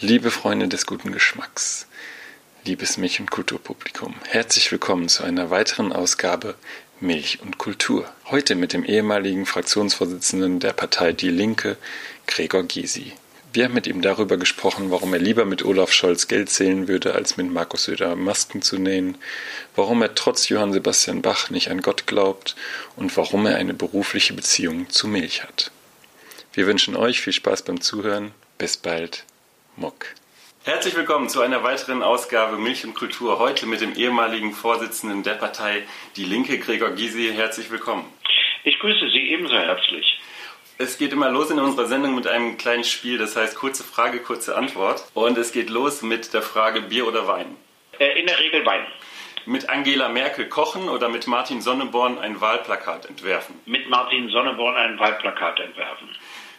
Liebe Freunde des guten Geschmacks, liebes Milch- und Kulturpublikum, herzlich willkommen zu einer weiteren Ausgabe Milch und Kultur. Heute mit dem ehemaligen Fraktionsvorsitzenden der Partei Die Linke, Gregor Gysi. Wir haben mit ihm darüber gesprochen, warum er lieber mit Olaf Scholz Geld zählen würde, als mit Markus Söder Masken zu nähen, warum er trotz Johann Sebastian Bach nicht an Gott glaubt und warum er eine berufliche Beziehung zu Milch hat. Wir wünschen euch viel Spaß beim Zuhören. Bis bald. Muck. Herzlich willkommen zu einer weiteren Ausgabe Milch und Kultur. Heute mit dem ehemaligen Vorsitzenden der Partei Die Linke, Gregor Gysi. Herzlich willkommen. Ich grüße Sie ebenso herzlich. Es geht immer los in unserer Sendung mit einem kleinen Spiel, das heißt kurze Frage, kurze Antwort. Und es geht los mit der Frage Bier oder Wein? Äh, in der Regel Wein. Mit Angela Merkel kochen oder mit Martin Sonneborn ein Wahlplakat entwerfen? Mit Martin Sonneborn ein Wahlplakat entwerfen.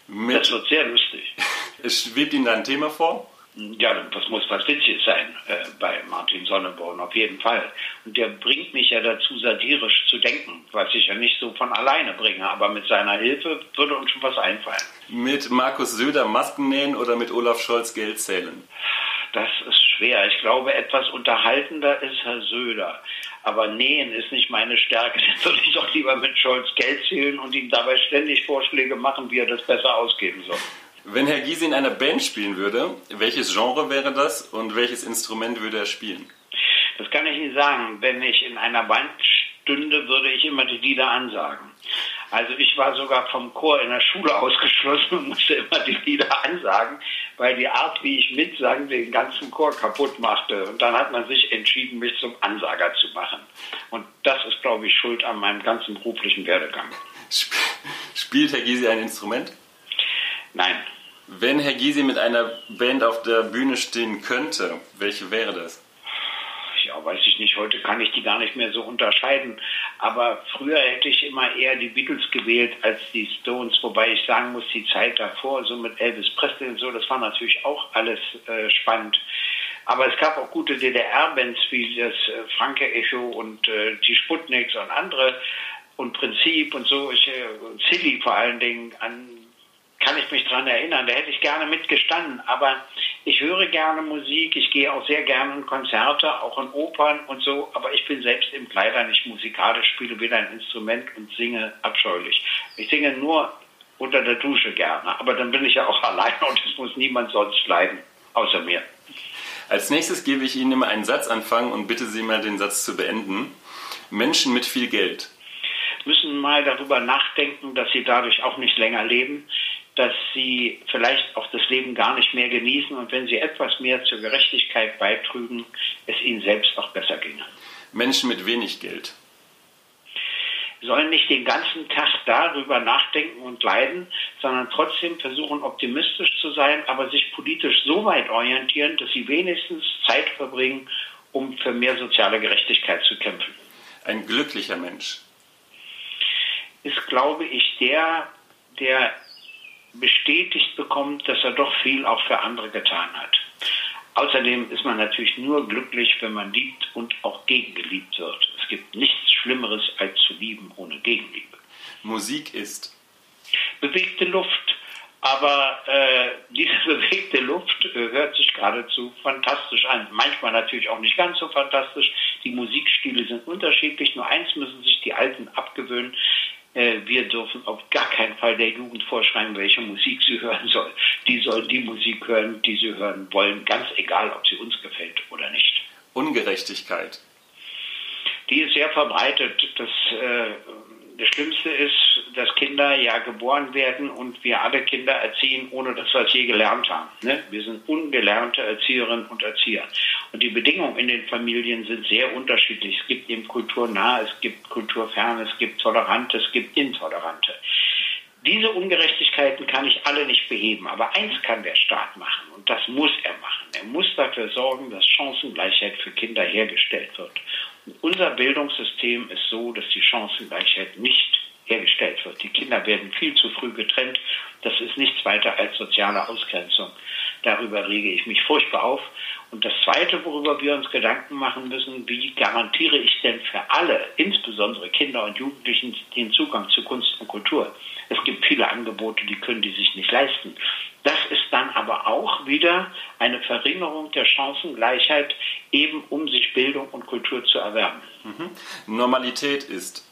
Mit das wird sehr lustig. Es schwebt Ihnen da ein Thema vor? Ja, das muss was Witziges sein äh, bei Martin Sonneborn, auf jeden Fall. Und der bringt mich ja dazu, satirisch zu denken, was ich ja nicht so von alleine bringe. Aber mit seiner Hilfe würde uns schon was einfallen. Mit Markus Söder Masken nähen oder mit Olaf Scholz Geld zählen? Das ist schwer. Ich glaube, etwas unterhaltender ist Herr Söder. Aber nähen ist nicht meine Stärke. Dann würde ich doch lieber mit Scholz Geld zählen und ihm dabei ständig Vorschläge machen, wie er das besser ausgeben soll. Wenn Herr Gysi in einer Band spielen würde, welches Genre wäre das und welches Instrument würde er spielen? Das kann ich nicht sagen. Wenn ich in einer Band stünde, würde ich immer die Lieder ansagen. Also ich war sogar vom Chor in der Schule ausgeschlossen und musste immer die Lieder ansagen, weil die Art, wie ich mitsang, den ganzen Chor kaputt machte. Und dann hat man sich entschieden, mich zum Ansager zu machen. Und das ist, glaube ich, schuld an meinem ganzen beruflichen Werdegang. Spielt Herr Gysi ein Instrument? Nein. Wenn Herr Gysi mit einer Band auf der Bühne stehen könnte, welche wäre das? Ja, weiß ich nicht. Heute kann ich die gar nicht mehr so unterscheiden. Aber früher hätte ich immer eher die Beatles gewählt als die Stones. Wobei ich sagen muss, die Zeit davor, so mit Elvis Presley und so, das war natürlich auch alles äh, spannend. Aber es gab auch gute DDR-Bands wie das äh, Franke Echo und äh, die Sputniks und andere und Prinzip und so, ich, äh, Silly vor allen Dingen, an kann ich mich daran erinnern. Da hätte ich gerne mitgestanden. Aber ich höre gerne Musik. Ich gehe auch sehr gerne in Konzerte, auch in Opern und so. Aber ich bin selbst im leider nicht musikalisch, spiele weder ein Instrument und singe abscheulich. Ich singe nur unter der Dusche gerne. Aber dann bin ich ja auch allein und es muss niemand sonst leiden, außer mir. Als nächstes gebe ich Ihnen immer einen Satz anfangen und bitte Sie mal den Satz zu beenden. Menschen mit viel Geld müssen mal darüber nachdenken, dass sie dadurch auch nicht länger leben dass sie vielleicht auch das Leben gar nicht mehr genießen und wenn sie etwas mehr zur Gerechtigkeit beitrügen, es ihnen selbst auch besser ginge. Menschen mit wenig Geld sollen nicht den ganzen Tag darüber nachdenken und leiden, sondern trotzdem versuchen, optimistisch zu sein, aber sich politisch so weit orientieren, dass sie wenigstens Zeit verbringen, um für mehr soziale Gerechtigkeit zu kämpfen. Ein glücklicher Mensch ist, glaube ich, der, der bestätigt bekommt, dass er doch viel auch für andere getan hat. Außerdem ist man natürlich nur glücklich, wenn man liebt und auch gegengeliebt wird. Es gibt nichts Schlimmeres als zu lieben ohne Gegenliebe. Musik ist bewegte Luft. Aber äh, diese bewegte Luft äh, hört sich geradezu fantastisch an. Manchmal natürlich auch nicht ganz so fantastisch. Die Musikstile sind unterschiedlich. Nur eins müssen sich die Alten abgewöhnen. Äh, wir dürfen auf gar keinen Fall der Jugend vorschreiben, welche Musik sie hören soll. Die sollen die Musik hören, die sie hören wollen, ganz egal, ob sie uns gefällt oder nicht. Ungerechtigkeit. Die ist sehr verbreitet. Das, äh, das Schlimmste ist, dass Kinder ja geboren werden und wir alle Kinder erziehen, ohne dass wir es je gelernt haben. Ne? Wir sind ungelernte Erzieherinnen und Erzieher. Und die Bedingungen in den Familien sind sehr unterschiedlich. Es gibt eben kulturnah, es gibt kulturfern, es gibt Tolerante, es gibt Intolerante. Diese Ungerechtigkeiten kann ich alle nicht beheben, aber eins kann der Staat machen und das muss er machen. Er muss dafür sorgen, dass Chancengleichheit für Kinder hergestellt wird. Und unser Bildungssystem ist so, dass die Chancengleichheit nicht hergestellt wird. Die Kinder werden viel zu früh getrennt. Das ist nichts weiter als soziale Ausgrenzung. Darüber rege ich mich furchtbar auf. Und das Zweite, worüber wir uns Gedanken machen müssen, wie garantiere ich denn für alle, insbesondere Kinder und Jugendlichen, den Zugang zu Kunst und Kultur? Es gibt viele Angebote, die können die sich nicht leisten. Das ist dann aber auch wieder eine Verringerung der Chancengleichheit, eben um sich Bildung und Kultur zu erwerben. Mhm. Normalität ist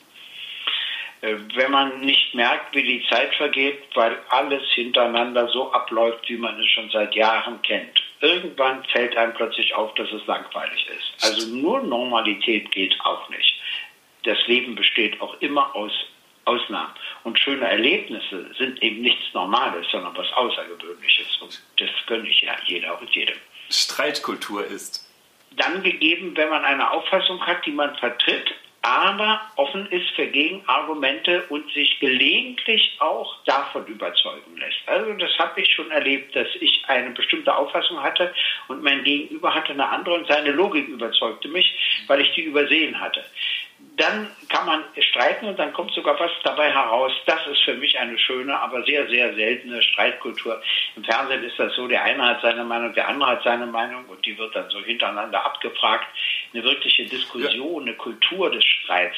wenn man nicht merkt, wie die Zeit vergeht, weil alles hintereinander so abläuft, wie man es schon seit Jahren kennt. Irgendwann fällt einem plötzlich auf, dass es langweilig ist. Also nur Normalität geht auch nicht. Das Leben besteht auch immer aus Ausnahmen. Und schöne Erlebnisse sind eben nichts Normales, sondern was Außergewöhnliches. Und das gönne ich ja jeder und jedem. Streitkultur ist. Dann gegeben, wenn man eine Auffassung hat, die man vertritt, aber offen ist für Gegenargumente und sich gelegentlich auch davon überzeugen lässt. Also das habe ich schon erlebt, dass ich eine bestimmte Auffassung hatte und mein Gegenüber hatte eine andere und seine Logik überzeugte mich, weil ich die übersehen hatte dann kann man streiten und dann kommt sogar was dabei heraus. Das ist für mich eine schöne, aber sehr, sehr seltene Streitkultur. Im Fernsehen ist das so, der eine hat seine Meinung, der andere hat seine Meinung und die wird dann so hintereinander abgefragt. Eine wirkliche Diskussion, eine Kultur des Streits,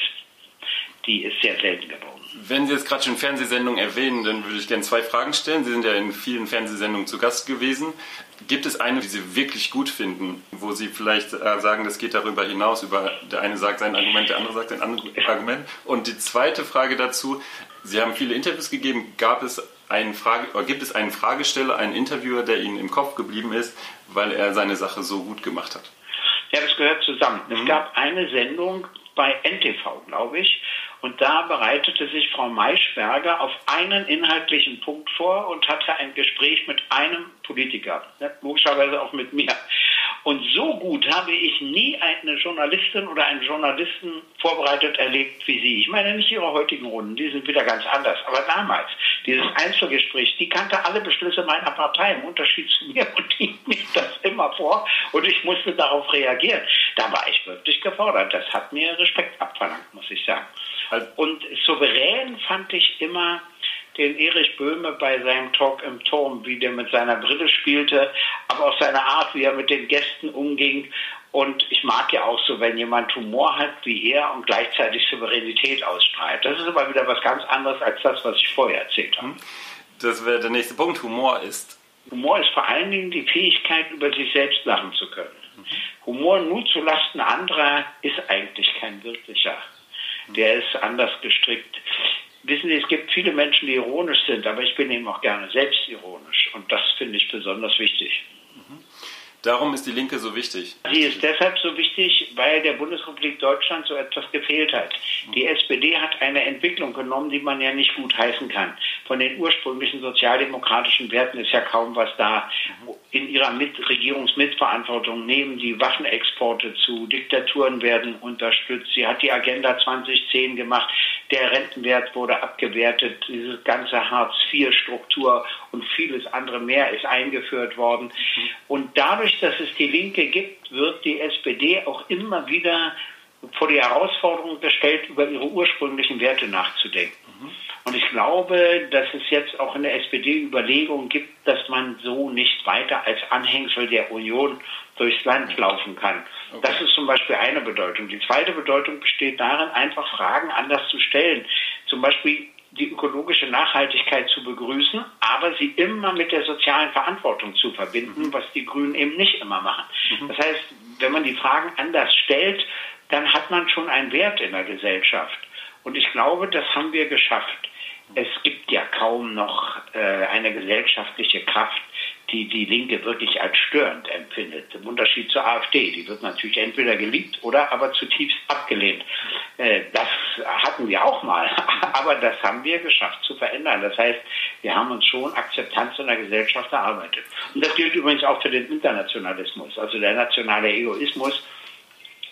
die ist sehr selten geworden. Wenn Sie jetzt gerade schon Fernsehsendungen erwähnen, dann würde ich gerne zwei Fragen stellen. Sie sind ja in vielen Fernsehsendungen zu Gast gewesen. Gibt es eine, die Sie wirklich gut finden, wo Sie vielleicht äh, sagen, das geht darüber hinaus, über der eine sagt sein Argument, der andere sagt ein anderes Argument? Und die zweite Frage dazu, Sie haben viele Interviews gegeben, gab es einen Frage, oder gibt es einen Fragesteller, einen Interviewer, der Ihnen im Kopf geblieben ist, weil er seine Sache so gut gemacht hat? Ja, das gehört zusammen. Mhm. Es gab eine Sendung bei NTV, glaube ich, und da bereitete sich Frau Maischberger auf einen inhaltlichen Punkt vor und hatte ein Gespräch mit einem Politiker, ne, logischerweise auch mit mir. Und so gut habe ich nie eine Journalistin oder einen Journalisten vorbereitet erlebt wie Sie. Ich meine nicht Ihre heutigen Runden, die sind wieder ganz anders. Aber damals, dieses Einzelgespräch, die kannte alle Beschlüsse meiner Partei im Unterschied zu mir und die mich das immer vor und ich musste darauf reagieren. Da war ich wirklich gefordert. Das hat mir Respekt abverlangt, muss ich sagen. Und souverän fand ich immer den Erich Böhme bei seinem Talk im Turm, wie der mit seiner Brille spielte, aber auch seine Art, wie er mit den Gästen umging. Und ich mag ja auch so, wenn jemand Humor hat wie er und gleichzeitig Souveränität ausstrahlt. Das ist aber wieder was ganz anderes als das, was ich vorher erzählt habe. Das wäre der nächste Punkt. Humor ist. Humor ist vor allen Dingen die Fähigkeit, über sich selbst lachen zu können. Humor nur zulasten anderer ist eigentlich kein wirklicher der ist anders gestrickt. Wissen Sie, es gibt viele Menschen, die ironisch sind, aber ich bin eben auch gerne selbstironisch. Und das finde ich besonders wichtig. Darum ist die Linke so wichtig. Sie ist deshalb so wichtig, weil der Bundesrepublik Deutschland so etwas gefehlt hat. Die SPD hat eine Entwicklung genommen, die man ja nicht gut heißen kann. Von den ursprünglichen sozialdemokratischen Werten ist ja kaum was da. In ihrer Mit Regierungsmitverantwortung nehmen die Waffenexporte zu, Diktaturen werden unterstützt. Sie hat die Agenda 2010 gemacht der Rentenwert wurde abgewertet, diese ganze Hartz-IV-Struktur und vieles andere mehr ist eingeführt worden. Und dadurch, dass es die Linke gibt, wird die SPD auch immer wieder vor die Herausforderung gestellt, über ihre ursprünglichen Werte nachzudenken. Und ich glaube, dass es jetzt auch in der SPD Überlegungen gibt, dass man so nicht weiter als Anhängsel der Union durchs Land laufen kann. Okay. Das ist zum Beispiel eine Bedeutung. Die zweite Bedeutung besteht darin, einfach Fragen anders zu stellen. Zum Beispiel die ökologische Nachhaltigkeit zu begrüßen, aber sie immer mit der sozialen Verantwortung zu verbinden, mhm. was die Grünen eben nicht immer machen. Mhm. Das heißt, wenn man die Fragen anders stellt, dann hat man schon einen Wert in der Gesellschaft. Und ich glaube, das haben wir geschafft. Es gibt ja kaum noch äh, eine gesellschaftliche Kraft, die die Linke wirklich als störend empfindet. Im Unterschied zur AfD. Die wird natürlich entweder geliebt oder aber zutiefst abgelehnt. Äh, das hatten wir auch mal, aber das haben wir geschafft zu verändern. Das heißt, wir haben uns schon Akzeptanz in der Gesellschaft erarbeitet. Und das gilt übrigens auch für den Internationalismus, also der nationale Egoismus.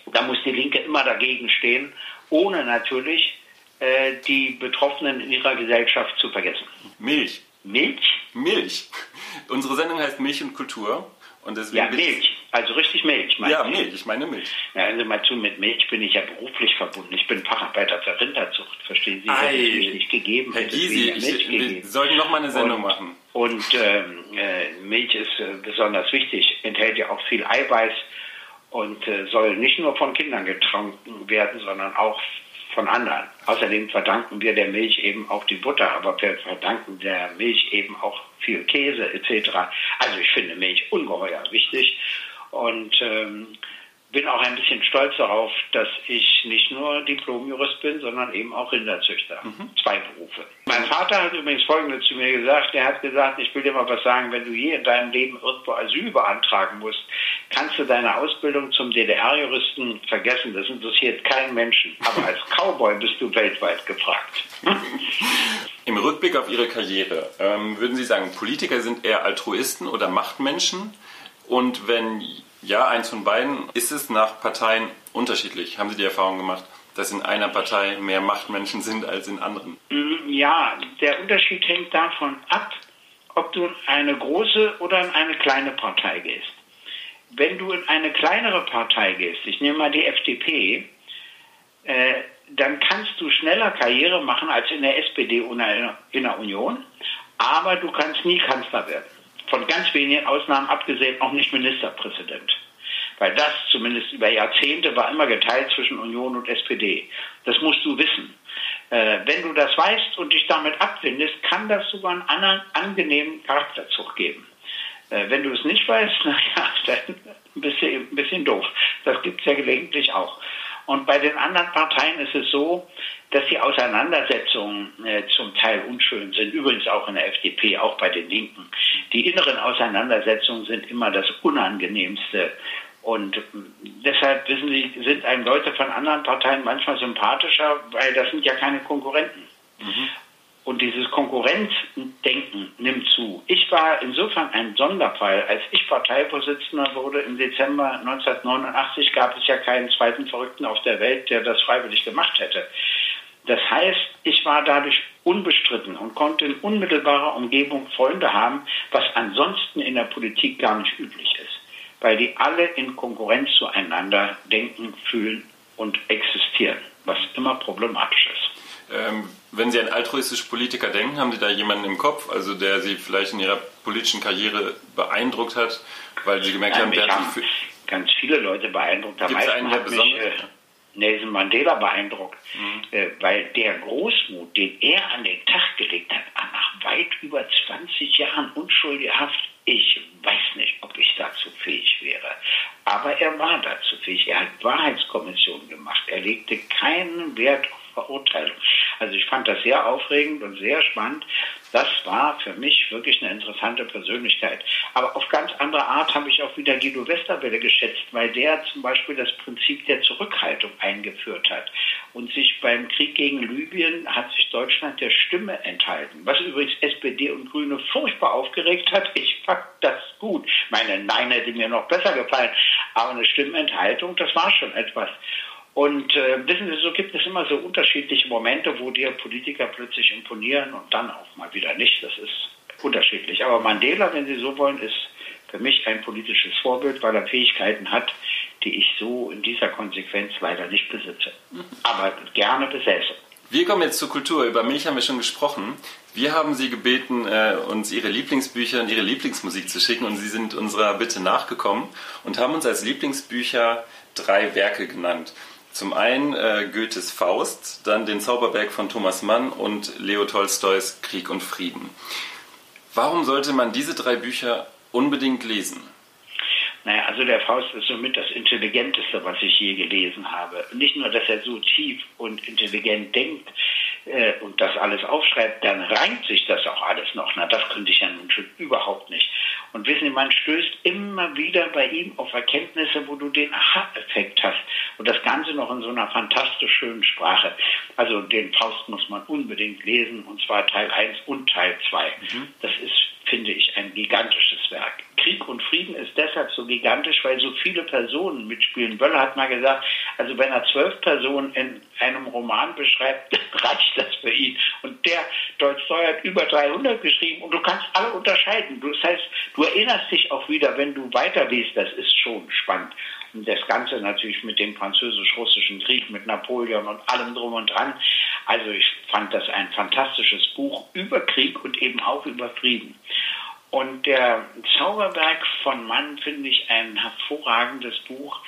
Da muss die Linke immer dagegen stehen, ohne natürlich äh, die Betroffenen in ihrer Gesellschaft zu vergessen. Milch. Milch? Milch. Unsere Sendung heißt Milch und Kultur. Und deswegen ja, Milch. Also richtig Milch. Ja, Milch. Ich meine Milch. Ja, also mal zu, mit Milch bin ich ja beruflich verbunden. Ich bin Facharbeiter für Rinderzucht. Verstehen Sie? Ei, hätte es nicht gegeben. Herr Gysi, wir sollten noch mal eine Sendung und, machen. Und ähm, äh, Milch ist äh, besonders wichtig. Enthält ja auch viel Eiweiß und äh, soll nicht nur von Kindern getrunken werden, sondern auch von anderen. Außerdem verdanken wir der Milch eben auch die Butter, aber wir verdanken der Milch eben auch viel Käse etc. Also ich finde Milch ungeheuer wichtig und ähm, bin auch ein bisschen stolz darauf, dass ich nicht nur Diplom-Jurist bin, sondern eben auch Rinderzüchter. Mhm. Zwei Berufe. Mein Vater hat übrigens Folgendes zu mir gesagt. Er hat gesagt, ich will dir mal was sagen, wenn du je in deinem Leben irgendwo Asyl beantragen musst, kannst du deine Ausbildung zum DDR-Juristen vergessen. Das interessiert keinen Menschen. Aber als Cowboy bist du weltweit gefragt. Im Rückblick auf Ihre Karriere, ähm, würden Sie sagen, Politiker sind eher Altruisten oder Machtmenschen? Und wenn ja, eins von beiden. Ist es nach Parteien unterschiedlich? Haben Sie die Erfahrung gemacht, dass in einer Partei mehr Machtmenschen sind als in anderen? Mm, ja, der Unterschied hängt davon ab, ob du in eine große oder in eine kleine Partei gehst. Wenn du in eine kleinere Partei gehst, ich nehme mal die FDP, äh, dann kannst du schneller Karriere machen als in der SPD oder in der Union, aber du kannst nie Kanzler werden von ganz wenigen Ausnahmen abgesehen auch nicht Ministerpräsident. Weil das zumindest über Jahrzehnte war immer geteilt zwischen Union und SPD. Das musst du wissen. Äh, wenn du das weißt und dich damit abfindest, kann das sogar einen anderen angenehmen Charakterzug geben. Äh, wenn du es nicht weißt, naja, dann ein bisschen, ein bisschen doof. Das gibt es ja gelegentlich auch. Und bei den anderen Parteien ist es so, dass die Auseinandersetzungen äh, zum Teil unschön sind, übrigens auch in der FDP, auch bei den Linken. Die inneren Auseinandersetzungen sind immer das Unangenehmste. Und deshalb, wissen Sie, sind einem Leute von anderen Parteien manchmal sympathischer, weil das sind ja keine Konkurrenten. Mhm. Und dieses Konkurrenzdenken nimmt zu. Ich war insofern ein Sonderfall. Als ich Parteivorsitzender wurde im Dezember 1989, gab es ja keinen zweiten Verrückten auf der Welt, der das freiwillig gemacht hätte. Das heißt, ich war dadurch unbestritten und konnte in unmittelbarer Umgebung Freunde haben, was ansonsten in der Politik gar nicht üblich ist, weil die alle in Konkurrenz zueinander denken, fühlen und existieren, was immer problematisch ist. Ähm, wenn Sie an altruistische Politiker denken, haben Sie da jemanden im Kopf, also der Sie vielleicht in Ihrer politischen Karriere beeindruckt hat, weil Sie gemerkt ja, haben, der hat ganz viele Leute beeindruckt. Am meisten einen, hat mich äh, Nelson Mandela beeindruckt, mhm. äh, weil der Großmut, den er an den Tag gelegt hat, nach weit über 20 Jahren unschuldige Haft, ich weiß nicht, ob ich dazu fähig wäre. Aber er war dazu fähig. Er hat Wahrheitskommissionen gemacht. Er legte keinen Wert auf Verurteilung. Also ich fand das sehr aufregend und sehr spannend. Das war für mich wirklich eine interessante Persönlichkeit. Aber auf ganz andere Art habe ich auch wieder Guido Westerwelle geschätzt, weil der zum Beispiel das Prinzip der Zurückhaltung eingeführt hat. Und sich beim Krieg gegen Libyen hat sich Deutschland der Stimme enthalten. Was übrigens SPD und Grüne furchtbar aufgeregt hat. Ich fand das gut. Meine Nein hätte mir noch besser gefallen. Aber eine Stimmenthaltung, das war schon etwas. Und äh, wissen Sie, so gibt es immer so unterschiedliche Momente, wo dir Politiker plötzlich imponieren und dann auch mal wieder nicht. Das ist unterschiedlich. Aber Mandela, wenn Sie so wollen, ist für mich ein politisches Vorbild, weil er Fähigkeiten hat, die ich so in dieser Konsequenz leider nicht besitze. Aber gerne besäße. Wir kommen jetzt zur Kultur. Über Milch haben wir schon gesprochen. Wir haben Sie gebeten, äh, uns Ihre Lieblingsbücher und Ihre Lieblingsmusik zu schicken und Sie sind unserer Bitte nachgekommen und haben uns als Lieblingsbücher drei Werke genannt. Zum einen äh, Goethes Faust, dann den Zauberberg von Thomas Mann und Leo Tolstois Krieg und Frieden. Warum sollte man diese drei Bücher unbedingt lesen? Naja, also der Faust ist somit das Intelligenteste, was ich je gelesen habe. Nicht nur, dass er so tief und intelligent denkt äh, und das alles aufschreibt, dann reimt sich das auch alles noch. Na, das könnte ich ja nun schon überhaupt nicht. Und wissen Sie, man stößt immer wieder bei ihm auf Erkenntnisse, wo du den Aha-Effekt hast. Und das Ganze noch in so einer fantastisch schönen Sprache. Also den Faust muss man unbedingt lesen, und zwar Teil 1 und Teil 2. Mhm. Das ist, finde ich, ein gigantisches Werk. Krieg und Frieden ist deshalb so gigantisch, weil so viele Personen mitspielen. Böller hat mal gesagt, also wenn er zwölf Personen in einem Roman beschreibt, reicht das für ihn. Und der Tolstoi hat über 300 geschrieben und du kannst alle unterscheiden. Das heißt, du erinnerst dich auch wieder, wenn du weiterliest, das ist schon spannend. Und das Ganze natürlich mit dem französisch-russischen Krieg, mit Napoleon und allem drum und dran. Also ich fand das ein fantastisches Buch über Krieg und eben auch über Frieden. Und der Zauberberg von Mann finde ich ein hervorragendes Buch,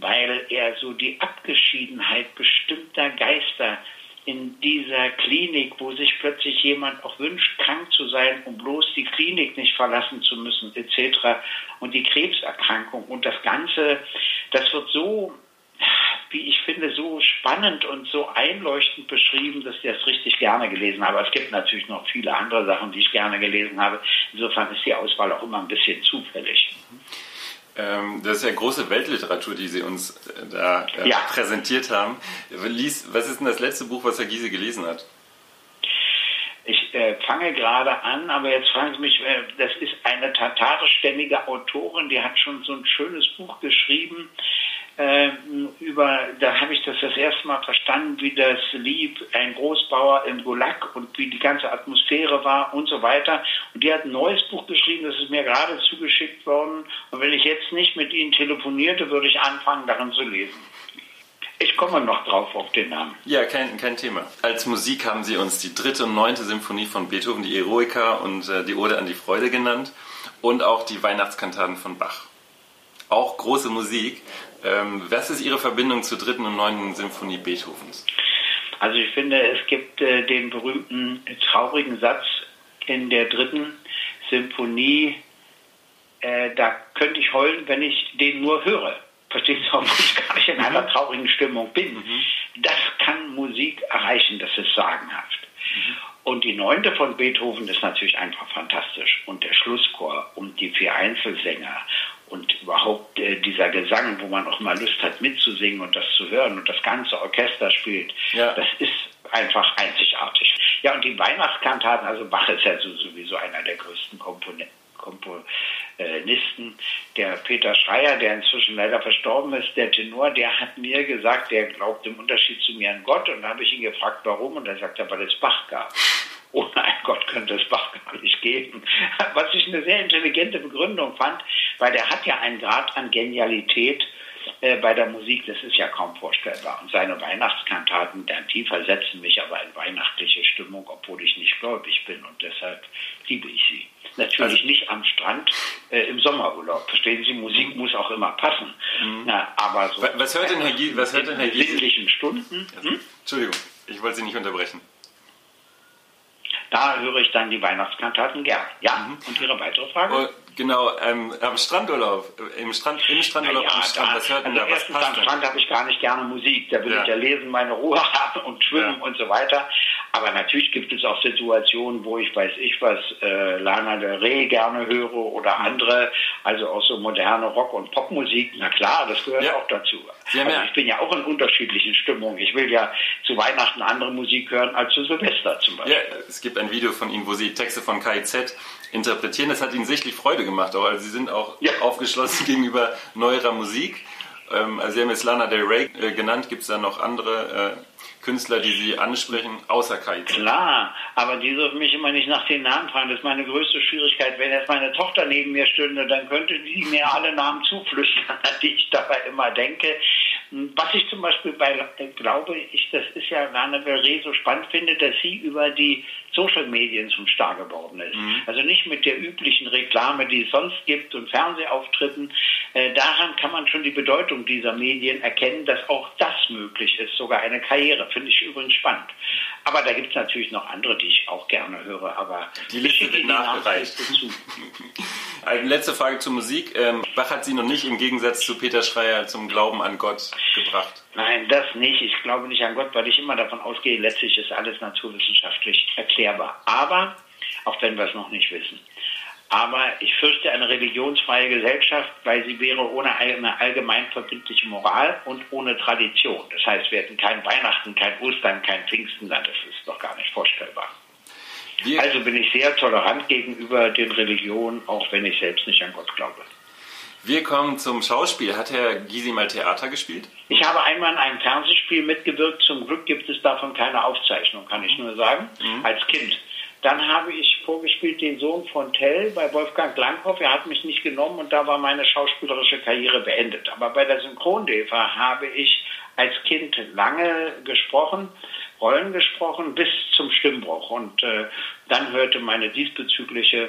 weil er so die Abgeschiedenheit bestimmter Geister in dieser Klinik, wo sich plötzlich jemand auch wünscht, krank zu sein, um bloß die Klinik nicht verlassen zu müssen, etc. Und die Krebserkrankung und das Ganze, das wird so, wie ich finde, so spannend und so einleuchtend beschrieben, dass ich das richtig gerne gelesen habe. Es gibt natürlich noch viele andere Sachen, die ich gerne gelesen habe. Insofern ist die Auswahl auch immer ein bisschen zufällig. Ähm, das ist ja große Weltliteratur, die Sie uns äh, da äh, ja. präsentiert haben. was ist denn das letzte Buch, was Herr Giese gelesen hat? Ich äh, fange gerade an, aber jetzt fragen Sie mich, äh, das ist eine tatarischstämmige Autorin, die hat schon so ein schönes Buch geschrieben über, da habe ich das das erste Mal verstanden, wie das lieb, ein Großbauer im Gulag und wie die ganze Atmosphäre war und so weiter. Und die hat ein neues Buch geschrieben, das ist mir gerade zugeschickt worden. Und wenn ich jetzt nicht mit Ihnen telefonierte, würde ich anfangen, darin zu lesen. Ich komme noch drauf auf den Namen. Ja, kein, kein Thema. Als Musik haben Sie uns die dritte und neunte Symphonie von Beethoven, die Eroica und äh, die Ode an die Freude genannt und auch die Weihnachtskantaten von Bach. Auch große Musik. Ähm, was ist Ihre Verbindung zur dritten und neunten Symphonie Beethovens? Also ich finde, es gibt äh, den berühmten traurigen Satz in der dritten Symphonie, äh, da könnte ich heulen, wenn ich den nur höre. Verstehen Sie, obwohl ich gar nicht in einer mhm. traurigen Stimmung bin. Mhm. Das kann Musik erreichen, das ist sagenhaft. Mhm. Und die neunte von Beethoven ist natürlich einfach fantastisch. Und der Schlusschor und die vier Einzelsänger und überhaupt äh, dieser Gesang, wo man auch mal Lust hat mitzusingen und das zu hören und das ganze Orchester spielt, ja. das ist einfach einzigartig. Ja, und die Weihnachtskantaten, also Bach ist ja so, sowieso einer der größten Komponenten. Komponisten. Der Peter Schreier, der inzwischen leider verstorben ist, der Tenor, der hat mir gesagt, der glaubt im Unterschied zu mir an Gott. Und da habe ich ihn gefragt, warum. Und er sagt, weil es Bach gab. Ohne einen Gott könnte es Bach gar nicht geben. Was ich eine sehr intelligente Begründung fand, weil der hat ja einen Grad an Genialität äh, bei der Musik, das ist ja kaum vorstellbar. Und seine Weihnachtskantaten, deren die versetzen mich aber in weihnachtliche Stimmung, obwohl ich nicht gläubig bin und deshalb liebe ich sie. Natürlich also, nicht am Strand äh, im Sommerurlaub. Verstehen Sie, Musik mhm. muss auch immer passen. Mhm. Na, aber so was hört denn Herr Gies? Was hört denn Herr? Stunden. Hm? Entschuldigung, ich wollte Sie nicht unterbrechen. Da höre ich dann die Weihnachtskantaten gern. Ja, mhm. und Ihre weitere Frage? Oh, genau, ähm, am Strandurlaub, im, Strand, im Strandurlaub ja, am Strand, da, was hört denn also da? Was passt am Strand habe ich gar nicht gerne Musik. Da will ja. ich ja lesen, meine Ruhe haben und schwimmen ja. und so weiter. Aber natürlich gibt es auch Situationen, wo ich, weiß ich was, äh, Lana Del Rey gerne höre oder mhm. andere, also auch so moderne Rock- und Popmusik. Na klar, das gehört auch dazu. Also ich bin ja auch in unterschiedlichen Stimmungen. Ich will ja zu Weihnachten andere Musik hören als zu Silvester zum Beispiel. Ja, es gibt ein Video von Ihnen, wo Sie Texte von KIZ interpretieren. Das hat Ihnen sichtlich Freude gemacht. Auch. Also Sie sind auch ja. aufgeschlossen gegenüber neuerer Musik. Ähm, also Sie haben jetzt Lana Del Rey äh, genannt. Gibt es da noch andere äh, Künstler, die Sie ansprechen, außer KIZ? Klar, aber die dürfen mich immer nicht nach den Namen fragen. Das ist meine größte Schwierigkeit. Wenn jetzt meine Tochter neben mir stünde, dann könnte die mir alle Namen zuflüstern, an die ich dabei immer denke. Was ich zum Beispiel bei, glaube ich, das ist ja Del Rey so spannend finde, dass sie über die Social Medien zum Star geworden ist. Mhm. Also nicht mit der üblichen Reklame, die es sonst gibt und Fernsehauftritten. Äh, daran kann man schon die Bedeutung dieser Medien erkennen, dass auch das möglich ist, sogar eine Karriere. Finde ich übrigens spannend. Aber da gibt es natürlich noch andere, die ich auch gerne höre. Aber die Liste wird nachgereicht. Eine letzte Frage zur Musik. Ähm, Bach hat Sie noch nicht im Gegensatz zu Peter Schreier zum Glauben an Gott gebracht. Nein, das nicht. Ich glaube nicht an Gott, weil ich immer davon ausgehe, letztlich ist alles naturwissenschaftlich erklärbar. Aber, auch wenn wir es noch nicht wissen, aber ich fürchte eine religionsfreie Gesellschaft, weil sie wäre ohne eine allgemein verbindliche Moral und ohne Tradition. Das heißt, wir hätten kein Weihnachten, kein Ostern, kein Pfingsten, das ist doch gar nicht vorstellbar. Wir also bin ich sehr tolerant gegenüber den Religionen, auch wenn ich selbst nicht an Gott glaube. Wir kommen zum Schauspiel. Hat Herr Gysi mal Theater gespielt? Ich habe einmal in einem Fernsehspiel mitgewirkt. Zum Glück gibt es davon keine Aufzeichnung, kann ich nur sagen, mhm. als Kind. Dann habe ich vorgespielt den Sohn von Tell bei Wolfgang Langhoff. Er hat mich nicht genommen und da war meine schauspielerische Karriere beendet. Aber bei der Synchrondefa habe ich als Kind lange gesprochen, Rollen gesprochen, bis zum Stimmbruch. Und äh, dann hörte meine diesbezügliche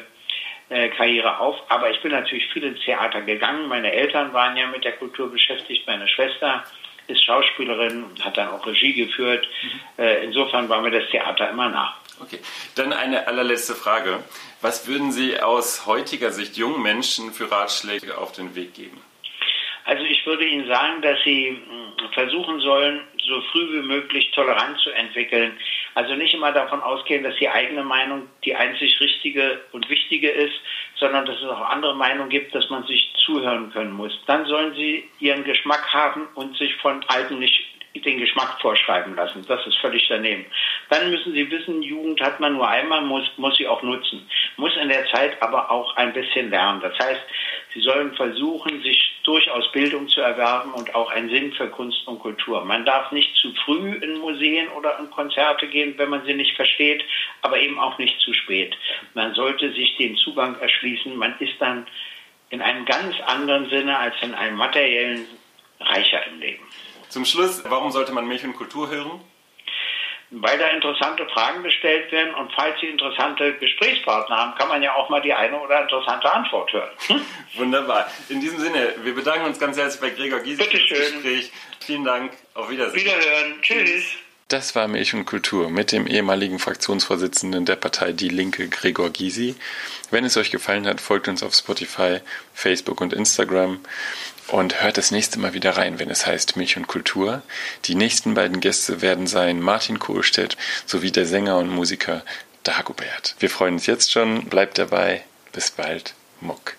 äh, Karriere auf. Aber ich bin natürlich viel ins Theater gegangen. Meine Eltern waren ja mit der Kultur beschäftigt. Meine Schwester ist Schauspielerin und hat dann auch Regie geführt. Mhm. Äh, insofern war mir das Theater immer nah. Okay, dann eine allerletzte Frage. Was würden Sie aus heutiger Sicht jungen Menschen für Ratschläge auf den Weg geben? Also ich würde Ihnen sagen, dass Sie hm, versuchen sollen, so früh wie möglich Toleranz zu entwickeln. Also nicht immer davon ausgehen, dass die eigene Meinung die einzig richtige und wichtige ist, sondern dass es auch andere Meinungen gibt, dass man sich zuhören können muss. Dann sollen Sie Ihren Geschmack haben und sich von Alten nicht den Geschmack vorschreiben lassen. Das ist völlig daneben. Dann müssen Sie wissen, Jugend hat man nur einmal, muss, muss sie auch nutzen. Muss in der Zeit aber auch ein bisschen lernen. Das heißt, Sie sollen versuchen, sich durchaus Bildung zu erwerben und auch einen Sinn für Kunst und Kultur. Man darf nicht zu früh in Museen oder in Konzerte gehen, wenn man sie nicht versteht, aber eben auch nicht zu spät. Man sollte sich den Zugang erschließen. Man ist dann in einem ganz anderen Sinne als in einem materiellen reicher im Leben. Zum Schluss, warum sollte man Milch und Kultur hören? Weil da interessante Fragen gestellt werden und falls Sie interessante Gesprächspartner haben, kann man ja auch mal die eine oder interessante Antwort hören. Hm? Wunderbar. In diesem Sinne, wir bedanken uns ganz herzlich bei Gregor Giesig für das Gespräch. Vielen Dank. Auf Wiedersehen. Wiederhören. Tschüss. Das war Milch und Kultur mit dem ehemaligen Fraktionsvorsitzenden der Partei Die Linke, Gregor Gysi. Wenn es euch gefallen hat, folgt uns auf Spotify, Facebook und Instagram und hört das nächste Mal wieder rein, wenn es heißt Milch und Kultur. Die nächsten beiden Gäste werden sein Martin Kohlstedt sowie der Sänger und Musiker Dagobert. Wir freuen uns jetzt schon. Bleibt dabei. Bis bald. Muck.